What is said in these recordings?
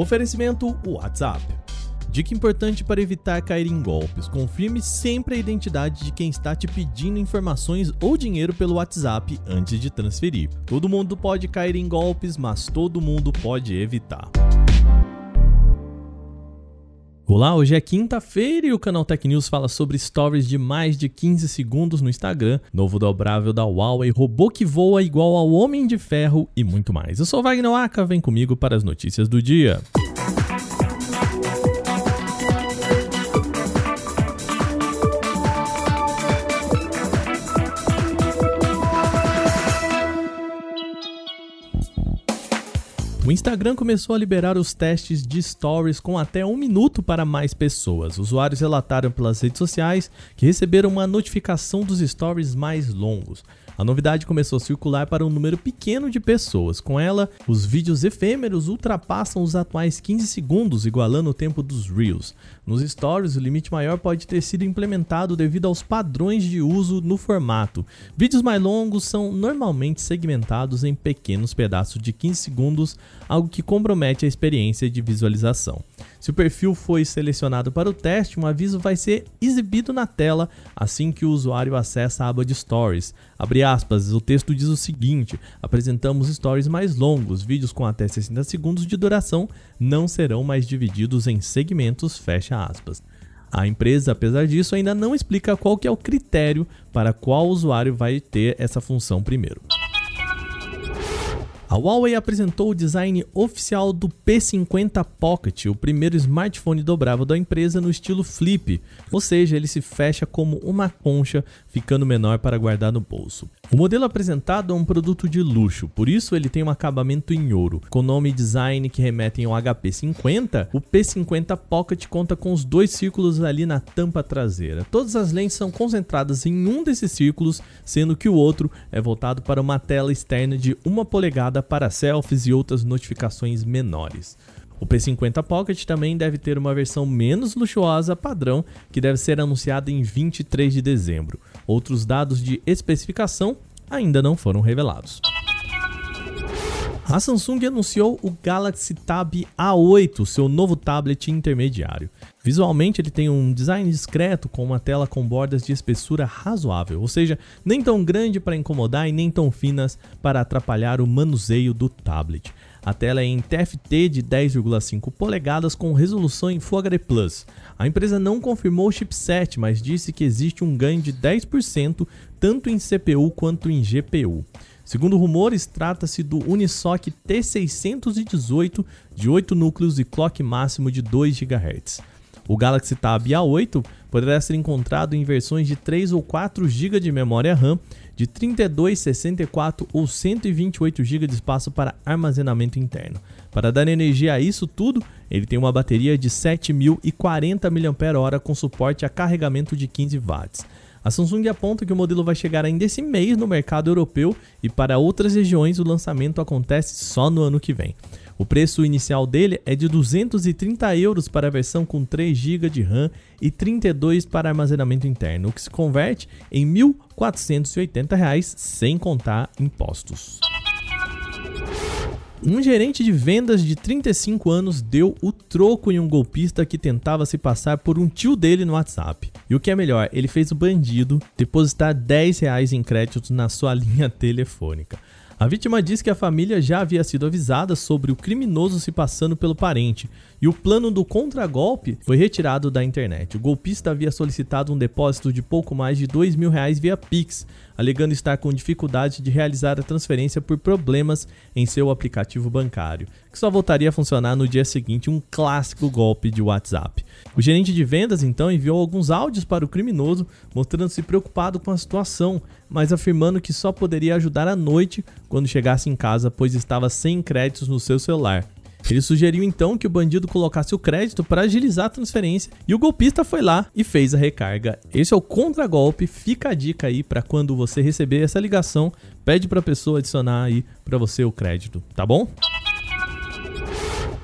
Oferecimento WhatsApp. Dica importante para evitar cair em golpes: confirme sempre a identidade de quem está te pedindo informações ou dinheiro pelo WhatsApp antes de transferir. Todo mundo pode cair em golpes, mas todo mundo pode evitar. Olá, hoje é quinta-feira e o canal Tech News fala sobre stories de mais de 15 segundos no Instagram, novo dobrável da Huawei, robô que voa igual ao Homem de Ferro e muito mais. Eu sou Wagner Waka, vem comigo para as notícias do dia. O Instagram começou a liberar os testes de stories com até um minuto para mais pessoas. Usuários relataram pelas redes sociais que receberam uma notificação dos stories mais longos. A novidade começou a circular para um número pequeno de pessoas. Com ela, os vídeos efêmeros ultrapassam os atuais 15 segundos, igualando o tempo dos Reels. Nos stories, o limite maior pode ter sido implementado devido aos padrões de uso no formato. Vídeos mais longos são normalmente segmentados em pequenos pedaços de 15 segundos, algo que compromete a experiência de visualização. Se o perfil foi selecionado para o teste, um aviso vai ser exibido na tela assim que o usuário acessa a aba de Stories. Abre aspas, o texto diz o seguinte: apresentamos stories mais longos, vídeos com até 60 segundos de duração não serão mais divididos em segmentos, fecha aspas. A empresa, apesar disso, ainda não explica qual que é o critério para qual usuário vai ter essa função primeiro. A Huawei apresentou o design oficial do P50 Pocket, o primeiro smartphone dobrável da empresa no estilo flip, ou seja, ele se fecha como uma concha, ficando menor para guardar no bolso. O modelo apresentado é um produto de luxo, por isso ele tem um acabamento em ouro. Com nome e design que remetem ao HP50, o P50 Pocket conta com os dois círculos ali na tampa traseira. Todas as lentes são concentradas em um desses círculos, sendo que o outro é voltado para uma tela externa de uma polegada para selfies e outras notificações menores. O P50 Pocket também deve ter uma versão menos luxuosa padrão, que deve ser anunciada em 23 de dezembro. Outros dados de especificação ainda não foram revelados. A Samsung anunciou o Galaxy Tab A8, seu novo tablet intermediário. Visualmente, ele tem um design discreto com uma tela com bordas de espessura razoável, ou seja, nem tão grande para incomodar e nem tão finas para atrapalhar o manuseio do tablet. A tela é em TFT de 10,5 polegadas com resolução em Full HD+. A empresa não confirmou o chipset, mas disse que existe um ganho de 10% tanto em CPU quanto em GPU. Segundo rumores, trata-se do Unisoc T618 de 8 núcleos e clock máximo de 2 GHz. O Galaxy Tab A8 poderá ser encontrado em versões de 3 ou 4 GB de memória RAM de 32, 64 ou 128 GB de espaço para armazenamento interno. Para dar energia a isso tudo, ele tem uma bateria de 7040 mAh com suporte a carregamento de 15 watts. A Samsung aponta que o modelo vai chegar ainda esse mês no mercado europeu e para outras regiões o lançamento acontece só no ano que vem. O preço inicial dele é de 230 euros para a versão com 3 GB de RAM e 32 para armazenamento interno, o que se converte em 1.480 reais, sem contar impostos. Um gerente de vendas de 35 anos deu o troco em um golpista que tentava se passar por um tio dele no WhatsApp. E o que é melhor, ele fez o bandido depositar 10 reais em créditos na sua linha telefônica. A vítima diz que a família já havia sido avisada sobre o criminoso se passando pelo parente e o plano do contragolpe foi retirado da internet. O golpista havia solicitado um depósito de pouco mais de dois mil reais via Pix, alegando estar com dificuldade de realizar a transferência por problemas em seu aplicativo bancário, que só voltaria a funcionar no dia seguinte, um clássico golpe de WhatsApp. O gerente de vendas então enviou alguns áudios para o criminoso, mostrando-se preocupado com a situação, mas afirmando que só poderia ajudar à noite quando chegasse em casa, pois estava sem créditos no seu celular. Ele sugeriu então que o bandido colocasse o crédito para agilizar a transferência e o golpista foi lá e fez a recarga. Esse é o contragolpe. Fica a dica aí para quando você receber essa ligação, pede para a pessoa adicionar aí para você o crédito, tá bom?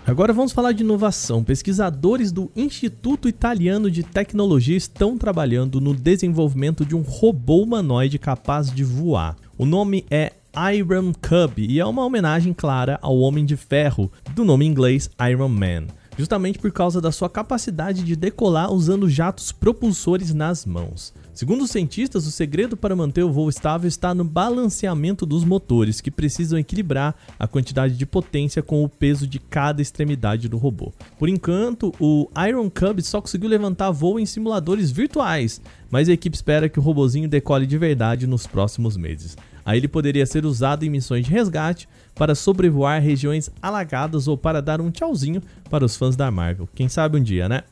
Agora vamos falar de inovação. Pesquisadores do Instituto Italiano de Tecnologia estão trabalhando no desenvolvimento de um robô humanoide capaz de voar. O nome é Iron Cub e é uma homenagem clara ao Homem de Ferro, do nome inglês Iron Man justamente por causa da sua capacidade de decolar usando jatos propulsores nas mãos. Segundo os cientistas, o segredo para manter o voo estável está no balanceamento dos motores, que precisam equilibrar a quantidade de potência com o peso de cada extremidade do robô. Por enquanto, o Iron Cub só conseguiu levantar voo em simuladores virtuais, mas a equipe espera que o robozinho decole de verdade nos próximos meses. Aí ele poderia ser usado em missões de resgate, para sobrevoar regiões alagadas ou para dar um tchauzinho para os fãs da Marvel. Quem sabe um dia, né?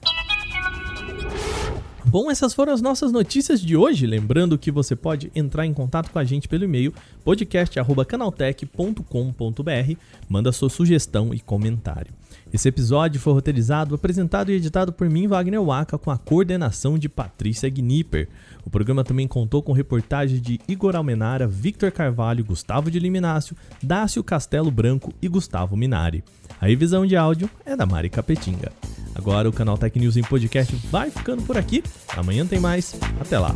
Bom, essas foram as nossas notícias de hoje. Lembrando que você pode entrar em contato com a gente pelo e-mail podcast@canaltech.com.br. Manda sua sugestão e comentário. Esse episódio foi roteirizado, apresentado e editado por mim, Wagner Waka, com a coordenação de Patrícia Gnipper. O programa também contou com reportagens de Igor Almenara, Victor Carvalho, Gustavo de Liminácio, Dácio Castelo Branco e Gustavo Minari. A revisão de áudio é da Mari Capetinga. Agora o canal Tech News em podcast vai ficando por aqui. Amanhã tem mais. Até lá.